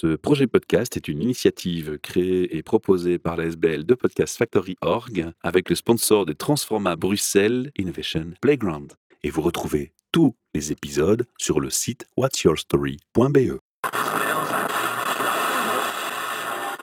Ce projet podcast est une initiative créée et proposée par la SBL de Podcast Factory Org avec le sponsor de Transforma Bruxelles Innovation Playground. Et vous retrouvez tous les épisodes sur le site whatsyourstory.be.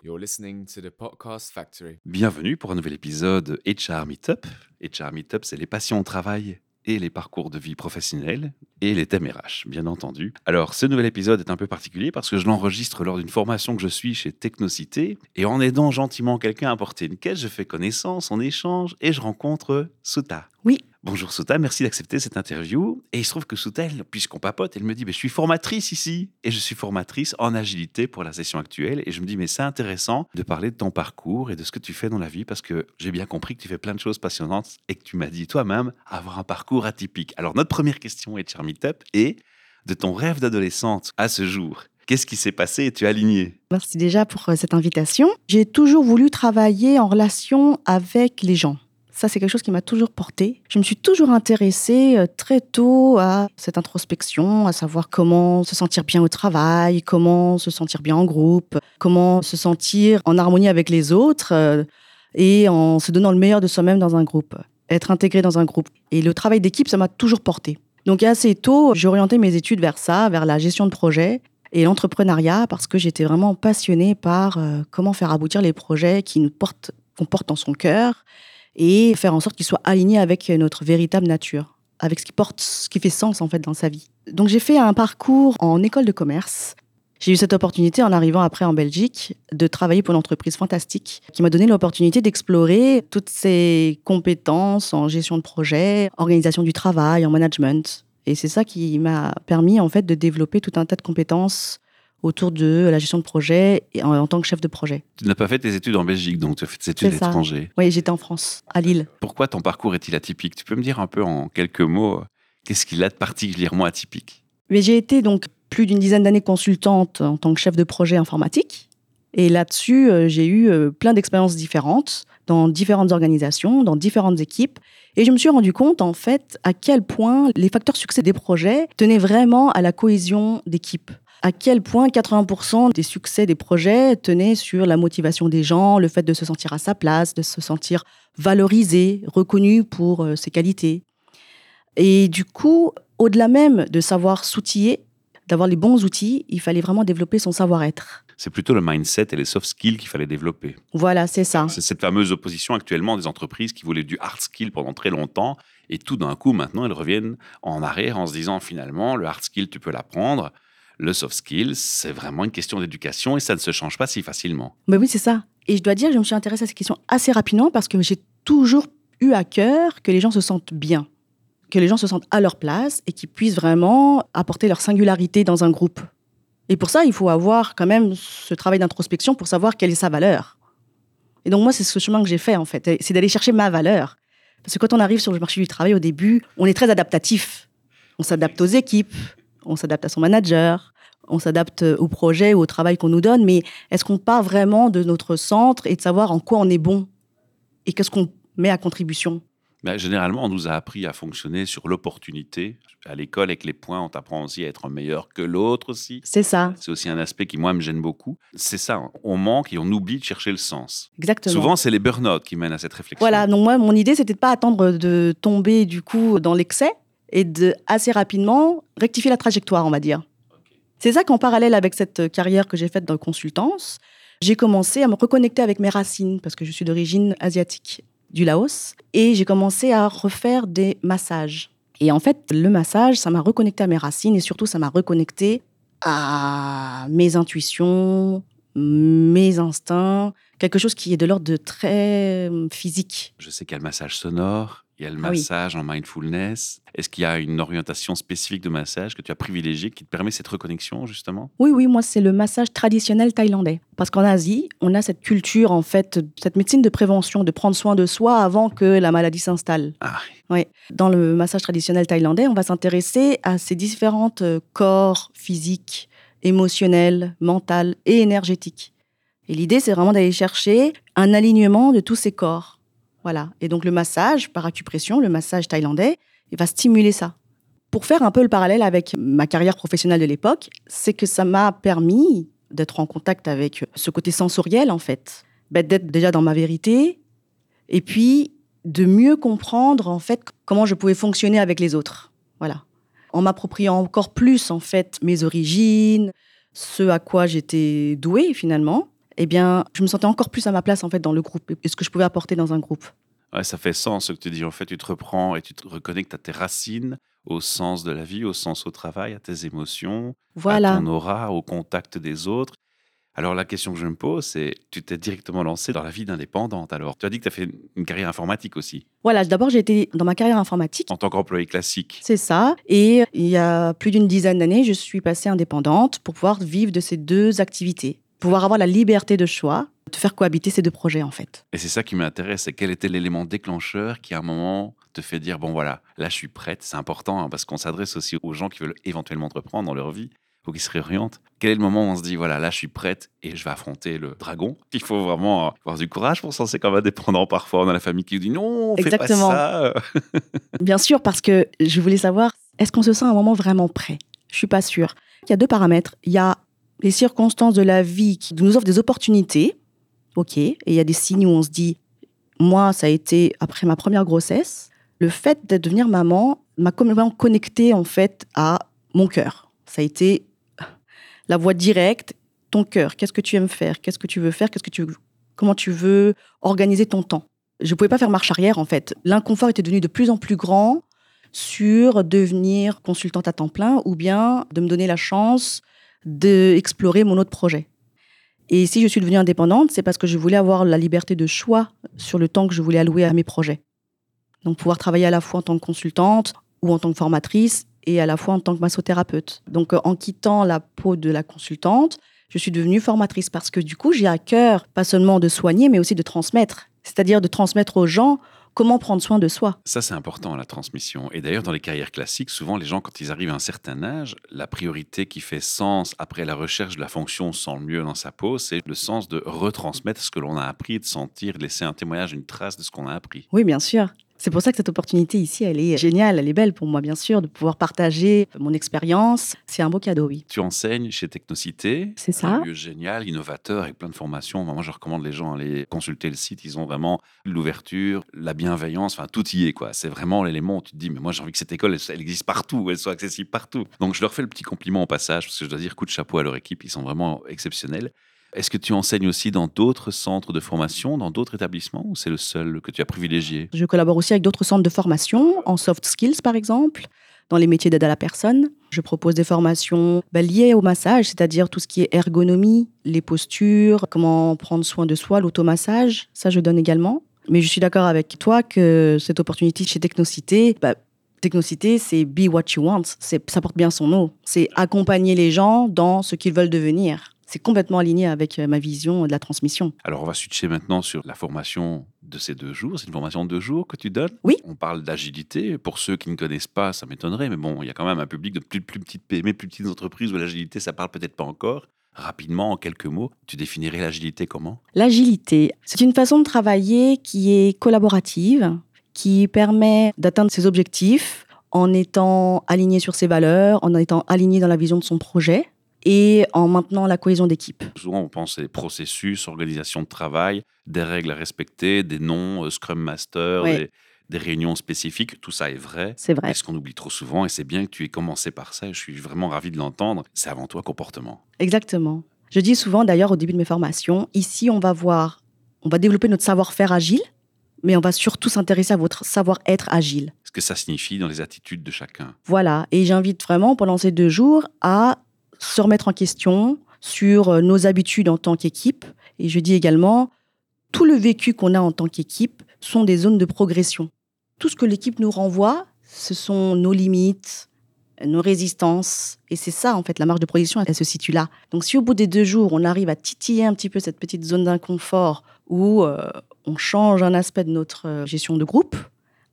You're listening to the Podcast Factory. Bienvenue pour un nouvel épisode HR Meetup. HR Meetup, c'est les passions au travail et les parcours de vie professionnels et les thèmes RH, bien entendu. Alors, ce nouvel épisode est un peu particulier parce que je l'enregistre lors d'une formation que je suis chez Technocité et en aidant gentiment quelqu'un à porter une caisse, je fais connaissance, on échange et je rencontre Souta. Oui. Bonjour Souta, merci d'accepter cette interview. Et il se trouve que Souta, puisqu'on papote, elle me dit, mais je suis formatrice ici. Et je suis formatrice en agilité pour la session actuelle. Et je me dis, mais c'est intéressant de parler de ton parcours et de ce que tu fais dans la vie, parce que j'ai bien compris que tu fais plein de choses passionnantes et que tu m'as dit toi-même avoir un parcours atypique. Alors notre première question est, Meetup, est de ton rêve d'adolescente à ce jour. Qu'est-ce qui s'est passé? Et tu as aligné Merci déjà pour euh, cette invitation. J'ai toujours voulu travailler en relation avec les gens. Ça, c'est quelque chose qui m'a toujours porté. Je me suis toujours intéressée euh, très tôt à cette introspection, à savoir comment se sentir bien au travail, comment se sentir bien en groupe, comment se sentir en harmonie avec les autres euh, et en se donnant le meilleur de soi-même dans un groupe, être intégré dans un groupe. Et le travail d'équipe, ça m'a toujours porté. Donc assez tôt, j'ai orienté mes études vers ça, vers la gestion de projet et l'entrepreneuriat parce que j'étais vraiment passionnée par euh, comment faire aboutir les projets qui nous portent, qu'on porte dans son cœur et faire en sorte qu'il soit aligné avec notre véritable nature, avec ce qui porte, ce qui fait sens en fait dans sa vie. Donc j'ai fait un parcours en école de commerce. J'ai eu cette opportunité en arrivant après en Belgique de travailler pour une entreprise fantastique qui m'a donné l'opportunité d'explorer toutes ces compétences en gestion de projet, organisation du travail, en management. Et c'est ça qui m'a permis en fait de développer tout un tas de compétences autour de la gestion de projet et en, tant que chef de projet. Tu n'as pas fait tes études en Belgique, donc tu as fait tes études à l'étranger. Oui, j'étais en France, à Lille. Pourquoi ton parcours est-il atypique? Tu peux me dire un peu en quelques mots qu'est-ce qu'il a de particulièrement atypique? Mais j'ai été donc plus d'une dizaine d'années consultante en tant que chef de projet informatique. Et là-dessus, euh, j'ai eu euh, plein d'expériences différentes dans différentes organisations, dans différentes équipes. Et je me suis rendu compte, en fait, à quel point les facteurs succès des projets tenaient vraiment à la cohésion d'équipe à quel point 80% des succès des projets tenaient sur la motivation des gens, le fait de se sentir à sa place, de se sentir valorisé, reconnu pour euh, ses qualités. Et du coup, au-delà même de savoir s'outiller, d'avoir les bons outils, il fallait vraiment développer son savoir-être. C'est plutôt le mindset et les soft skills qu'il fallait développer. Voilà, c'est ça. C'est cette fameuse opposition actuellement des entreprises qui voulaient du hard skill pendant très longtemps et tout d'un coup, maintenant, elles reviennent en arrière en se disant finalement, le hard skill, tu peux l'apprendre, le soft skills, c'est vraiment une question d'éducation et ça ne se change pas si facilement. Mais oui, c'est ça. Et je dois dire, je me suis intéressée à cette question assez rapidement parce que j'ai toujours eu à cœur que les gens se sentent bien, que les gens se sentent à leur place et qu'ils puissent vraiment apporter leur singularité dans un groupe. Et pour ça, il faut avoir quand même ce travail d'introspection pour savoir quelle est sa valeur. Et donc moi, c'est ce chemin que j'ai fait en fait, c'est d'aller chercher ma valeur. Parce que quand on arrive sur le marché du travail au début, on est très adaptatif. On s'adapte aux équipes, on s'adapte à son manager, on s'adapte au projet ou au travail qu'on nous donne, mais est-ce qu'on part vraiment de notre centre et de savoir en quoi on est bon et qu'est-ce qu'on met à contribution? Ben, Généralement, on nous a appris à fonctionner sur l'opportunité. À l'école, avec les points, on t'apprend aussi à être meilleur que l'autre aussi. C'est ça. C'est aussi un aspect qui, moi, me gêne beaucoup. C'est ça, on manque et on oublie de chercher le sens. Exactement. Souvent, c'est les burn-out qui mènent à cette réflexion. Voilà, donc moi, mon idée, c'était de pas attendre de tomber du coup dans l'excès, et de assez rapidement rectifier la trajectoire, on va dire. C'est ça qu'en parallèle avec cette carrière que j'ai faite dans consultance, j'ai commencé à me reconnecter avec mes racines parce que je suis d'origine asiatique du Laos et j'ai commencé à refaire des massages. Et en fait, le massage, ça m'a reconnecté à mes racines et surtout ça m'a reconnecté à mes intuitions, mes instincts, quelque chose qui est de l'ordre de très physique. Je sais qu'il y a le massage sonore, il y a le ah massage en mindfulness. Est-ce qu'il y a une orientation spécifique de massage que tu as privilégiée qui te permet cette reconnexion justement? Oui, oui, moi c'est le massage traditionnel thaïlandais. Parce qu'en Asie, on a cette culture en fait, cette médecine de prévention, de prendre soin de soi avant que la maladie s'installe. Ah. Oui. Dans le massage traditionnel thaïlandais, on va s'intéresser à ces différents euh, corps physiques, émotionnels, mentaux et énergétiques. Et l'idée, c'est vraiment d'aller chercher un alignement de tous ces corps voilà. Et donc le massage par acupression, le massage thaïlandais, va stimuler ça. Pour faire un peu le parallèle avec ma carrière professionnelle de l'époque, c'est que ça m'a permis d'être en contact avec ce côté sensoriel, en fait, d'être déjà dans ma vérité, et puis de mieux comprendre, en fait, comment je pouvais fonctionner avec les autres. Voilà. En m'appropriant encore plus, en fait, mes origines, ce à quoi j'étais douée, finalement, eh bien, je me sentais encore plus à ma place, en fait, dans le groupe, et ce que je pouvais apporter dans un groupe. Ouais, ça fait sens ce que tu dis. En fait, tu te reprends et tu te reconnectes à tes racines, au sens de la vie, au sens au travail, à tes émotions, Voilà. à ton aura, au contact des autres. Alors la question que je me pose, c'est, tu t'es directement lancé dans la vie d'indépendante. Alors, tu as dit que tu as fait une carrière informatique aussi, Voilà, d'abord, j'ai été dans ma carrière informatique. en tant qu'employé classique. C'est ça. Et il y a plus d'une dizaine d'années, je suis passée indépendante pour pouvoir vivre de ces deux activités, pouvoir avoir la liberté de choix, de faire cohabiter ces deux projets, en fait. Et c'est ça qui m'intéresse, c'est quel était l'élément déclencheur qui, à un moment, te fait dire, bon voilà, là je suis prête. C'est important hein, parce qu'on s'adresse aussi aux gens qui veulent éventuellement entreprendre dans leur vie ou qui se réorientent. Quel est le moment où on se dit, voilà, là je suis prête et je vais affronter le dragon? Il faut vraiment avoir du courage pour se lancer comme indépendant. Parfois, on a la famille qui dit, non, fais Exactement. pas ça. Bien sûr, parce que je voulais savoir, est-ce qu'on se sent à un moment vraiment prêt? Je suis pas sûre. Il y a deux paramètres. Il y a les circonstances de la vie qui nous offrent des opportunités, ok, et il y a des signes où on se dit, moi, ça a été après ma première grossesse, le fait de devenir maman m'a complètement connectée en fait à mon cœur. Ça a été la voie directe, ton cœur. Qu'est-ce que tu aimes faire? Qu'est-ce que tu veux faire? Qu'est-ce que tu comment tu veux organiser ton temps? Je ne pouvais pas faire marche arrière en fait. L'inconfort était devenu de plus en plus grand sur devenir consultante à temps plein ou bien de me donner la chance d'explorer mon autre projet. Et si je suis devenue indépendante, c'est parce que je voulais avoir la liberté de choix sur le temps que je voulais allouer à mes projets. Donc pouvoir travailler à la fois en tant que consultante ou en tant que formatrice et à la fois en tant que massothérapeute. Donc euh, en quittant la peau de la consultante, je suis devenue formatrice parce que du coup, j'ai à cœur pas seulement de soigner, mais aussi de transmettre. C'est-à-dire de transmettre aux gens comment prendre soin de soi. Ça, c'est important, la transmission. Et d'ailleurs, dans les carrières classiques, souvent, les gens, quand ils arrivent à un certain âge, la priorité qui fait sens après la recherche de la fonction sans le mieux dans sa peau, c'est le sens de retransmettre ce que l'on a appris, de sentir, de laisser un témoignage, une trace de ce qu'on a appris. Oui, bien sûr. C'est pour ça que cette opportunité ici, elle est géniale, elle est belle pour moi, bien sûr, de pouvoir partager mon expérience. C'est un beau cadeau, oui. Tu enseignes chez Technocité. C'est ça. Un lieu génial, innovateur, avec plein de formations. Moi, je recommande les gens à aller consulter le site. Ils ont vraiment l'ouverture, la bienveillance, enfin, tout y est, quoi. C'est vraiment l'élément où tu te dis, mais moi, j'ai envie que cette école, elle, elle existe partout, elle soit accessible partout. Donc, je leur fais le petit compliment au passage, parce que je dois dire coup de chapeau à leur équipe. Ils sont vraiment exceptionnels. Est-ce que tu enseignes aussi dans d'autres centres de formation, dans d'autres établissements, ou c'est le seul que tu as privilégié? Je collabore aussi avec d'autres centres de formation, en soft skills par exemple, dans les métiers d'aide à la personne. Je propose des formations bah, liées au massage, c'est-à-dire tout ce qui est ergonomie, les postures, comment prendre soin de soi, l'automassage. Ça, je donne également. Mais je suis d'accord avec toi que cette opportunité chez Technocité, bah, Technocité, c'est be what you want. Ça porte bien son nom. C'est accompagner les gens dans ce qu'ils veulent devenir. C'est complètement aligné avec euh, ma vision de la transmission. Alors, on va switcher maintenant sur la formation de ces deux jours. C'est une formation de deux jours que tu donnes Oui. On parle d'agilité. Pour ceux qui ne connaissent pas, ça m'étonnerait, mais bon, il y a quand même un public de plus, plus petites PME, plus petites entreprises où l'agilité, ça parle peut-être pas encore. Rapidement, en quelques mots, tu définirais l'agilité comment? L'agilité, c'est une façon de travailler qui est collaborative, qui permet d'atteindre ses objectifs en étant aligné sur ses valeurs, en étant aligné dans la vision de son projet et en maintenant la cohésion d'équipe. Souvent, on pense à des processus, organisation de travail, des règles à respecter, des noms, euh, Scrum Master, Ouais. des, des réunions spécifiques. Tout ça est vrai. C'est vrai. Mais ce qu'on oublie trop souvent, et c'est bien que tu aies commencé par ça, je suis vraiment ravi de l'entendre, c'est avant tout un comportement. Exactement. Je dis souvent d'ailleurs au début de mes formations, ici on va voir, on va développer notre savoir-faire agile, mais on va surtout s'intéresser à votre savoir-être agile. Ce que ça signifie dans les attitudes de chacun. Voilà, et j'invite vraiment pendant ces deux jours à se remettre en question sur euh, nos habitudes en tant qu'équipe. Et je dis également, tout le vécu qu'on a en tant qu'équipe sont des zones de progression. Tout ce que l'équipe nous renvoie, ce sont nos limites, nos résistances. Et c'est ça, en fait, la marge de progression, elle se situe là. Donc si au bout des deux jours, on arrive à titiller un petit peu cette petite zone d'inconfort où euh, on change un aspect de notre euh, gestion de groupe,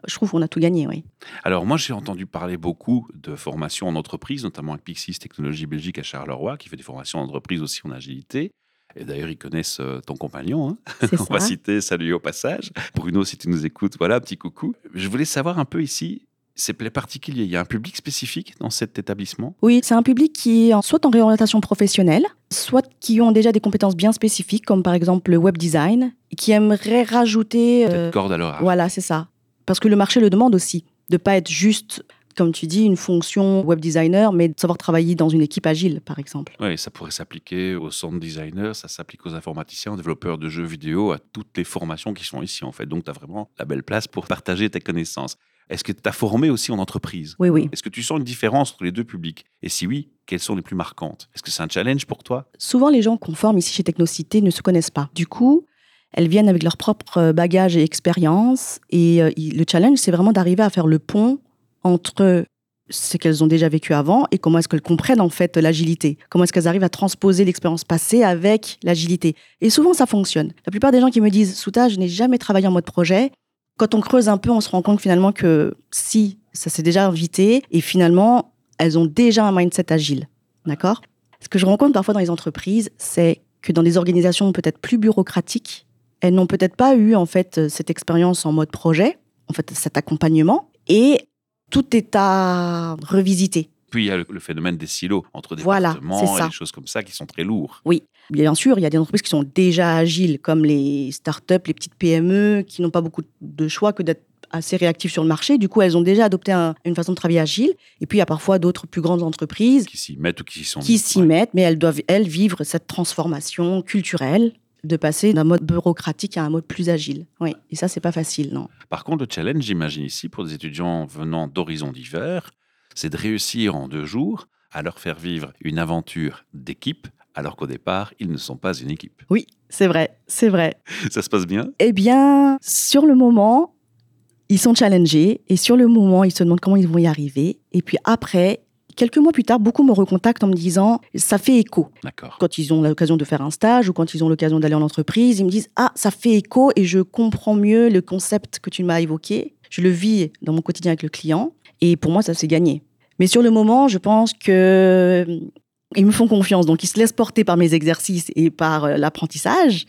je trouve qu'on a tout gagné, oui. Alors moi, j'ai entendu parler beaucoup de formations en entreprise, notamment avec Pixis Technologie Belgique à Charleroi, qui fait des formations en entreprise aussi en agilité. Et d'ailleurs, ils connaissent euh, ton compagnon. hein. On ça. va citer, saluer au passage. Bruno, si tu nous écoutes, voilà, petit coucou. Je voulais savoir un peu ici, C'est particulier. Il y a un public spécifique dans cet établissement? Oui, c'est un public qui est soit en réorientation professionnelle, soit qui ont déjà des compétences bien spécifiques, comme par exemple le web design, qui aimeraient rajouter. euh, corde à arc. voilà, c'est ça. Parce que le marché le demande aussi, de pas être juste, comme tu dis, une fonction web designer, mais de savoir travailler dans une équipe agile, par exemple. Oui, ça pourrait s'appliquer aux sound designers, ça s'applique aux informaticiens, aux développeurs de jeux vidéo, à toutes les formations qui sont ici en fait. Donc tu as vraiment la belle place pour partager tes connaissances. Est-ce que tu as formé aussi en entreprise? Oui, oui. Est-ce que tu sens une différence entre les deux publics? Et si oui, quelles sont les plus marquantes? Est-ce que c'est un challenge pour toi? Souvent, les gens qu'on forme ici chez Technocité ne se connaissent pas. Du coup, elles viennent avec leur propre bagage et expérience. Et euh, le challenge, c'est vraiment d'arriver à faire le pont entre ce qu'elles ont déjà vécu avant et comment est-ce qu'elles comprennent en fait l'agilité. Comment est-ce qu'elles arrivent à transposer l'expérience passée avec l'agilité. Et souvent, ça fonctionne. La plupart des gens qui me disent, Souta, je n'ai jamais travaillé en mode projet. Quand on creuse un peu, on se rend compte finalement que si, ça s'est déjà invité et finalement, elles ont déjà un mindset agile. D'accord? Ce que je rencontre parfois dans les entreprises, c'est que dans des organisations peut-être plus bureaucratiques, elles n'ont peut-être pas eu en fait cette expérience en mode projet, en fait cet accompagnement, et tout est à revisiter. Puis il y a le, le phénomène des silos entre Voilà, départements c'est et des choses comme ça qui sont très lourds. Oui, bien sûr, il y a des entreprises qui sont déjà agiles, comme les startups, les petites PME, qui n'ont pas beaucoup de choix que d'être assez réactives sur le marché. Du coup, elles ont déjà adopté un- une façon de travailler agile. Et puis, il y a parfois d'autres plus grandes entreprises Qui s'y mettent ou qui s'y sont qui s'y Ouais. mettent, mais elles doivent, elles, vivre cette transformation culturelle de passer d'un mode bureaucratique à un mode plus agile. Oui, et ça, c'est pas facile, non. Par contre, le challenge, j'imagine ici, pour des étudiants venant d'horizons divers, c'est de réussir en deux jours à leur faire vivre une aventure d'équipe, alors qu'au départ, ils ne sont pas une équipe. Oui, c'est vrai, c'est vrai. Ça se passe bien? Eh bien, sur le moment, ils sont challengés et sur le moment, ils se demandent comment ils vont y arriver. Et puis après, quelques mois plus tard, beaucoup me recontactent en me disant ça fait écho. Quand ils ont l'occasion de faire un stage ou quand ils ont l'occasion d'aller en entreprise, ils me disent ah ça fait écho et je comprends mieux le concept que tu m'as évoqué. Je le vis dans mon quotidien avec le client et pour moi ça s'est gagné. Mais sur le moment, je pense que euh, ils me font confiance, donc ils se laissent porter par mes exercices et par euh, l'apprentissage.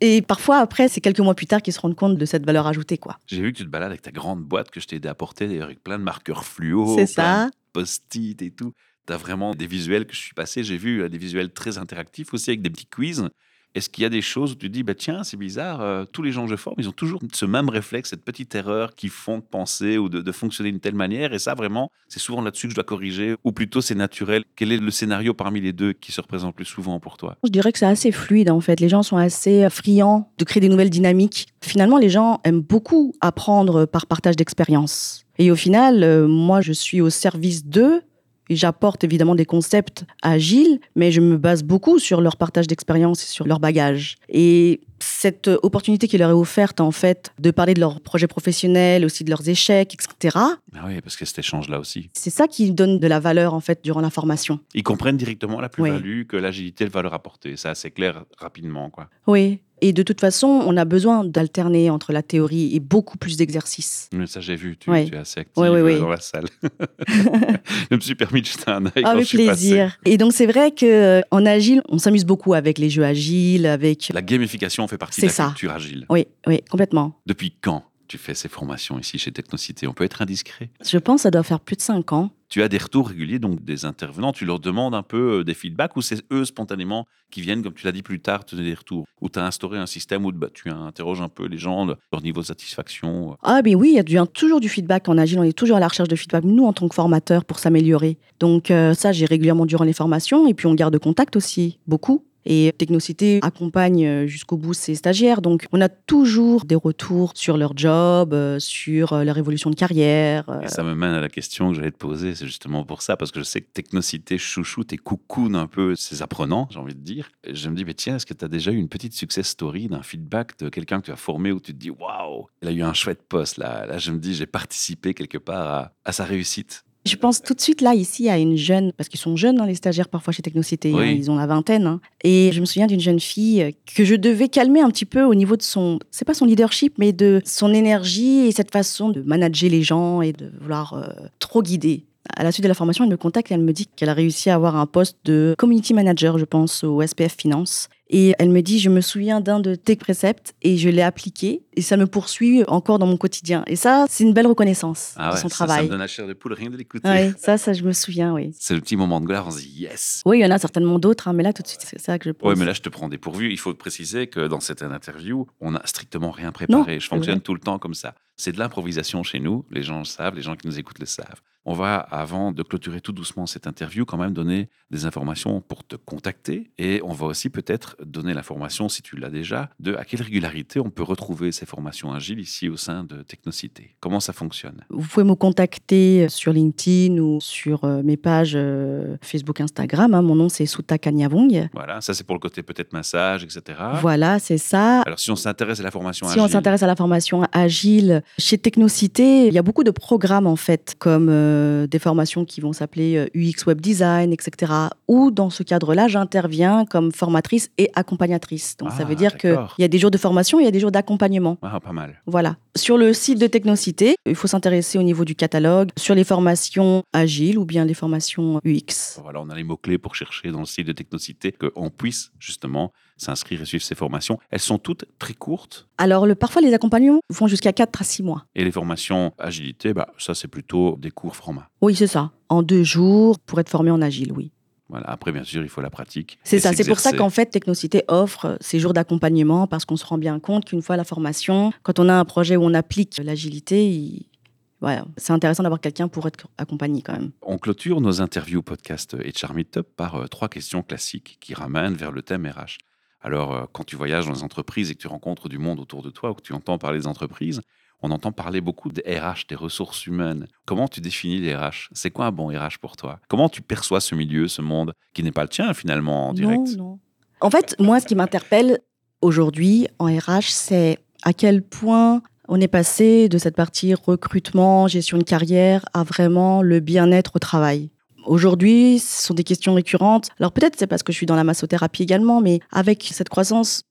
Et parfois, après, c'est quelques mois plus tard qu'ils se rendent compte de cette valeur ajoutée, quoi. J'ai vu que tu te balades avec ta grande boîte que je t'ai aidé à porter, avec plein de marqueurs fluo, c'est ça. Post-it et tout. Tu as vraiment des visuels que je suis passé. J'ai vu euh, des visuels très interactifs aussi avec des petits quiz. Est-ce qu'il y a des choses où tu te dis, bah, tiens, c'est bizarre, euh, tous les gens que je forme, ils ont toujours ce même réflexe, cette petite erreur qui font penser ou de, fonctionner d'une telle manière? Et ça, vraiment, c'est souvent là-dessus que je dois corriger. Ou plutôt, c'est naturel. Quel est le scénario parmi les deux qui se représente le plus souvent pour toi? Je dirais que c'est assez fluide, en fait. Les gens sont assez friands de créer des nouvelles dynamiques. Finalement, les gens aiment beaucoup apprendre par partage d'expérience. Et au final, euh, moi, je suis au service d'eux. J'apporte évidemment des concepts agiles, mais je me base beaucoup sur leur partage d'expérience et sur leur bagage. Et cette opportunité qui leur est offerte, en fait, de parler de leurs projets professionnels, aussi de leurs échecs, etc., Ah oui, parce que cet échange-là aussi. c'est ça qui donne de la valeur, en fait, durant la formation. Ils comprennent directement la plus-value que l'agilité va leur apporter. Ça, c'est clair rapidement. quoi. Oui. Et de toute façon, on a besoin d'alterner entre la théorie et beaucoup plus d'exercices. Mais ça, j'ai vu, tu, Ouais. tu es assez active Ouais, ouais, euh, dans la salle. je me suis permis de jeter un œil quand Avec je suis passé. plaisir. Et donc, c'est vrai que en agile, on s'amuse beaucoup avec les jeux agiles, avec. La gamification fait partie de la ça. culture agile. Oui, oui, complètement. Depuis quand tu fais ces formations ici chez Technocité On peut être indiscret? Je pense que ça doit faire plus de cinq ans. Tu as des retours réguliers donc des intervenants. Tu leur demandes un peu euh, des feedbacks ou c'est eux spontanément qui viennent, comme tu l'as dit plus tard, te donner des retours? Ou tu as instauré un système où bah, tu interroges un peu les gens, le- leur niveau de satisfaction Ah, mais oui, il y a du- toujours du feedback en agile. On est toujours à la recherche de feedback, nous, en tant que formateurs, pour s'améliorer. Donc, euh, ça, j'ai régulièrement durant les formations. Et puis, on garde contact aussi, beaucoup. Et Technocité accompagne euh, jusqu'au bout ses stagiaires. Donc, on a toujours des retours sur leur job, euh, sur euh, leur évolution de carrière. ça me mène à la question que j'allais te poser, c'est justement pour ça, parce que je sais que Technocité chouchoute et coucoune un peu ses apprenants, j'ai envie de dire. Je me dis, mais tiens, est-ce que tu as déjà eu une petite success story d'un feedback de quelqu'un que tu as formé où tu te dis, waouh, il a eu un chouette poste là. Là, je me dis, j'ai participé quelque part à sa réussite. Je pense tout de suite là, ici, à une jeune, parce qu'ils sont jeunes, hein, les stagiaires, parfois chez Technocité, Oui. hein, ils ont la vingtaine. hein. Et je me souviens d'une jeune fille euh, que je devais calmer un petit peu au niveau de son, c'est pas son leadership, mais de son énergie et cette façon de manager les gens et de vouloir euh, trop guider. À la suite de la formation, elle me contacte et elle me dit qu'elle a réussi à avoir un poste de community manager, je pense, au SPF Finance. Et elle me dit, je me souviens d'un de tes préceptes et je l'ai appliqué et ça me poursuit encore dans mon quotidien. Et ça, c'est une belle reconnaissance Ah de ouais, son ça, ça travail. me donne la chair de poule rien de l'écouter. Ouais, ça, ça, je me souviens, oui. C'est le petit moment de gloire, on se dit yes. Oui, il y en a certainement d'autres, hein, mais là, tout de suite, c'est ça que je pense. Oui, mais là, je te prends dépourvu. Il faut préciser que dans cette interview, on n'a strictement rien préparé. je c'est fonctionne vrai. tout le temps comme ça. C'est de l'improvisation chez nous. Les gens le savent, les gens qui nous écoutent le savent. On va, avant de clôturer tout doucement cette interview, quand même donner des informations pour te contacter. Et on va aussi peut-être donner l'information, si tu l'as déjà, de à quelle régularité on peut retrouver ces formations agiles ici au sein de Technocité. Comment ça fonctionne? Vous pouvez me contacter sur LinkedIn ou sur euh, mes pages euh, Facebook, Instagram. hein. Mon nom, c'est Suta Kanyavong. Voilà, ça c'est pour le côté peut-être massage, etc. Voilà, c'est ça. Alors si on s'intéresse à la formation Si agile, on s'intéresse à la formation agile, chez Technocité, il y a beaucoup de programmes en fait, comme euh, des formations qui vont s'appeler euh, UX Web Design, etc. Où dans ce cadre-là, j'interviens comme formatrice et accompagnatrice. Donc ça Ah, veut dire qu'il y a des jours de formation, il y a des jours d'accompagnement. Ah, pas mal. Voilà. Sur le site de Technocité, il faut s'intéresser au niveau du catalogue, sur les formations agiles ou bien les formations UX. Voilà, on a les mots-clés pour chercher dans le site de Technocité qu'on puisse justement s'inscrire et suivre ces formations. Elles sont toutes très courtes Alors, le, parfois, les accompagnements vont jusqu'à 4 à 6 mois. et les formations agilité, bah, ça c'est plutôt des cours format. Oui, c'est ça. En deux jours pour être formé en agile, oui. Voilà. Après, bien sûr, il faut la pratique. C'est et ça. C'est pour ça qu'en fait, Technocité offre ces jours d'accompagnement parce qu'on se rend bien compte qu'une fois la formation, quand on a un projet où on applique l'agilité, il- voilà, c'est intéressant d'avoir quelqu'un pour être accompagné quand même. On clôture nos interviews podcast HR Meetup par euh, trois questions classiques qui ramènent vers le thème RH. Alors, euh, quand tu voyages dans les entreprises et que tu rencontres du monde autour de toi ou que tu entends parler des entreprises, on entend parler beaucoup des RH, des ressources humaines. Comment tu définis les RH C'est quoi un bon RH pour toi? Comment tu perçois ce milieu, ce monde qui n'est pas le tien finalement en direct? Non, non. En fait, moi, ce qui m'interpelle aujourd'hui en RH, c'est à quel point on est passé de cette partie recrutement, gestion de carrière, à vraiment le bien-être au travail. Aujourd'hui, ce sont des questions récurrentes. Alors peut-être c'est parce que je suis dans la massothérapie également, mais avec cette croissance,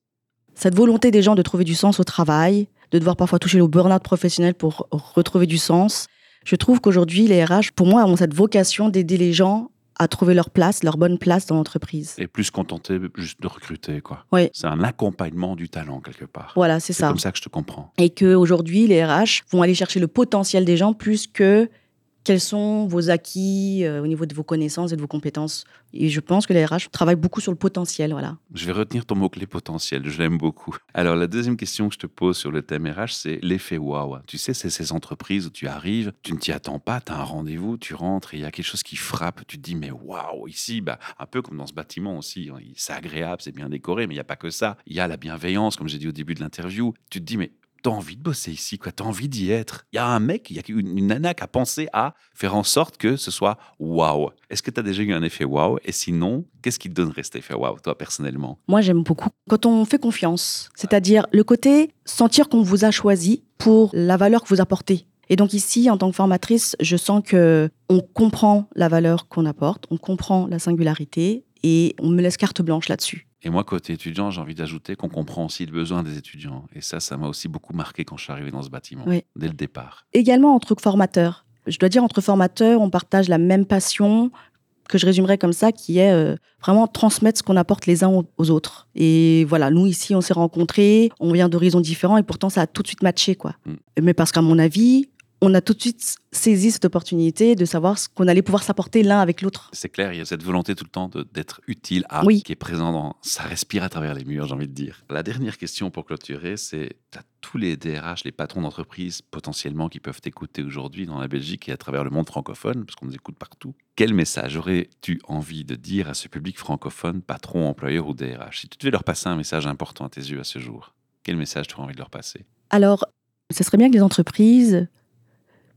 cette volonté des gens de trouver du sens au travail, de devoir parfois toucher au burn-out professionnel pour retrouver du sens, je trouve qu'aujourd'hui, les RH, pour moi, ont cette vocation d'aider les gens à trouver leur place, leur bonne place dans l'entreprise. Et plus contenté juste de recruter, quoi. Oui. C'est un accompagnement du talent quelque part. Voilà, c'est C'est ça. comme ça que je te comprends. Et qu'aujourd'hui, les RH vont aller chercher le potentiel des gens plus que quels sont vos acquis euh, au niveau de vos connaissances et de vos compétences. Et je pense que les RH travaillent beaucoup sur le potentiel, voilà. Je vais retenir ton mot-clé potentiel, je l'aime beaucoup. Alors, la deuxième question que je te pose sur le thème RH, c'est l'effet waouh. Tu sais, c'est ces entreprises où tu arrives, tu ne t'y attends pas, tu as un rendez-vous, tu rentres et il y a quelque chose qui frappe. Tu te dis, mais waouh, ici, bah, un peu comme dans ce bâtiment aussi, hein, c'est agréable, c'est bien décoré, mais il n'y a pas que ça. Il y a la bienveillance, comme j'ai dit au début de l'interview. Tu te dis, mais T'as envie de bosser ici, quoi. T'as envie d'y être. Il y a un mec, il y a une, une nana qui a pensé à faire en sorte que ce soit waouh. Est-ce que tu as déjà eu un effet waouh? Et sinon, qu'est-ce qui te donnerait cet effet waouh, toi, personnellement? Moi, j'aime beaucoup quand on fait confiance, c'est-à-dire le côté sentir qu'on vous a choisi pour la valeur que vous apportez. Et donc ici, en tant que formatrice, je sens que on comprend la valeur qu'on apporte, on comprend la singularité et on me laisse carte blanche là-dessus. Et moi, côté étudiant, j'ai envie d'ajouter qu'on comprend aussi le besoin des étudiants. Et ça, ça m'a aussi beaucoup marqué quand je suis arrivé dans ce bâtiment, Oui. dès le départ. Également entre formateurs. Je dois dire, entre formateurs, on partage la même passion que je résumerais comme ça, qui est euh, vraiment transmettre ce qu'on apporte les uns aux- aux autres. Et voilà, nous ici, on s'est rencontrés, on vient d'horizons différents, et pourtant ça a tout de suite matché, quoi. Mm. Mais parce qu'à mon avis, on a tout de suite saisi cette opportunité de savoir ce qu'on allait pouvoir s'apporter l'un avec l'autre. C'est clair, il y a cette volonté tout le temps d'être utile à, Oui. qui est présent dans. Ça respire à travers les murs, j'ai envie de dire. La dernière question pour clôturer, c'est tu as tous les DRH, les patrons d'entreprise potentiellement qui peuvent t'écouter aujourd'hui dans la Belgique et à travers le monde francophone, parce qu'on nous écoute partout. Quel message aurais-tu envie de dire à ce public francophone, patron, employeur ou DRH Si tu devais leur passer un message important à tes yeux à ce jour, quel message tu aurais envie de leur passer? Alors, ce serait bien que les entreprises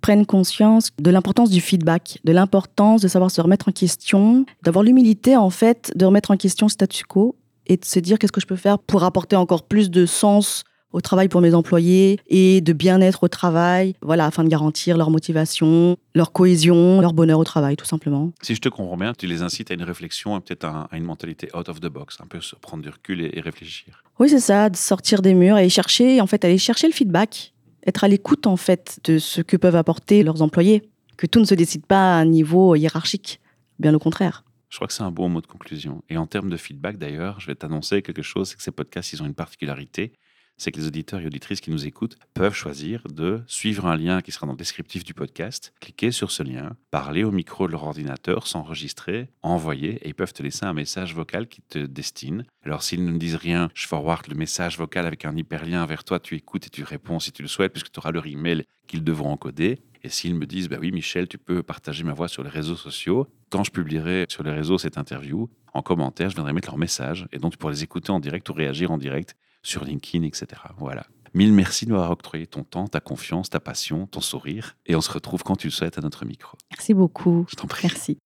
prennent conscience de l'importance du feedback, de l'importance de savoir se remettre en question, d'avoir l'humilité en fait de remettre en question le statu quo et de se dire qu'est-ce que je peux faire pour apporter encore plus de sens au travail pour mes employés et de bien-être au travail, voilà, afin de garantir leur motivation, leur cohésion, leur bonheur au travail, tout simplement. Si je te comprends bien, tu les incites à une réflexion et peut-être à, une mentalité out of the box, un peu se prendre du recul et, et réfléchir. Oui, c'est ça, de sortir des murs et chercher, en fait, aller chercher le feedback, être à l'écoute, en fait, de ce que peuvent apporter leurs employés. Que tout ne se décide pas à un niveau hiérarchique, bien au contraire. Je crois que c'est un bon mot de conclusion. Et en termes de feedback, d'ailleurs, je vais t'annoncer quelque chose, c'est que ces podcasts, ils ont une particularité, c'est que les auditeurs et auditrices qui nous écoutent peuvent choisir de suivre un lien qui sera dans le descriptif du podcast, cliquer sur ce lien, parler au micro de leur ordinateur, s'enregistrer, envoyer, et ils peuvent te laisser un message vocal qui te destine. Alors s'ils ne disent rien, je forward le message vocal avec un hyperlien vers toi, tu écoutes et tu réponds si tu le souhaites, puisque tu auras leur email qu'ils devront encoder. Et s'ils me disent, bah oui, Michel, tu peux partager ma voix sur les réseaux sociaux, quand je publierai sur les réseaux cette interview, en commentaire, je viendrai mettre leur message. Et donc, tu pourras les écouter en direct ou réagir en direct sur LinkedIn, etc. Voilà. Mille merci de m'avoir octroyé ton temps, ta confiance, ta passion, ton sourire. Et on se retrouve quand tu le souhaites à notre micro. Merci beaucoup. Je t'en prie. Merci.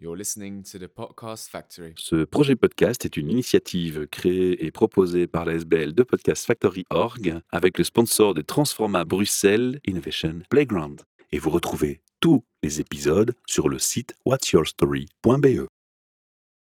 You're listening to the Podcast Factory. Ce projet podcast est une initiative créée et proposée par la SBL de Podcast Factory Org avec le sponsor de Transforma Bruxelles Innovation Playground. Et vous retrouvez tous les épisodes sur le site whatsyourstory.be.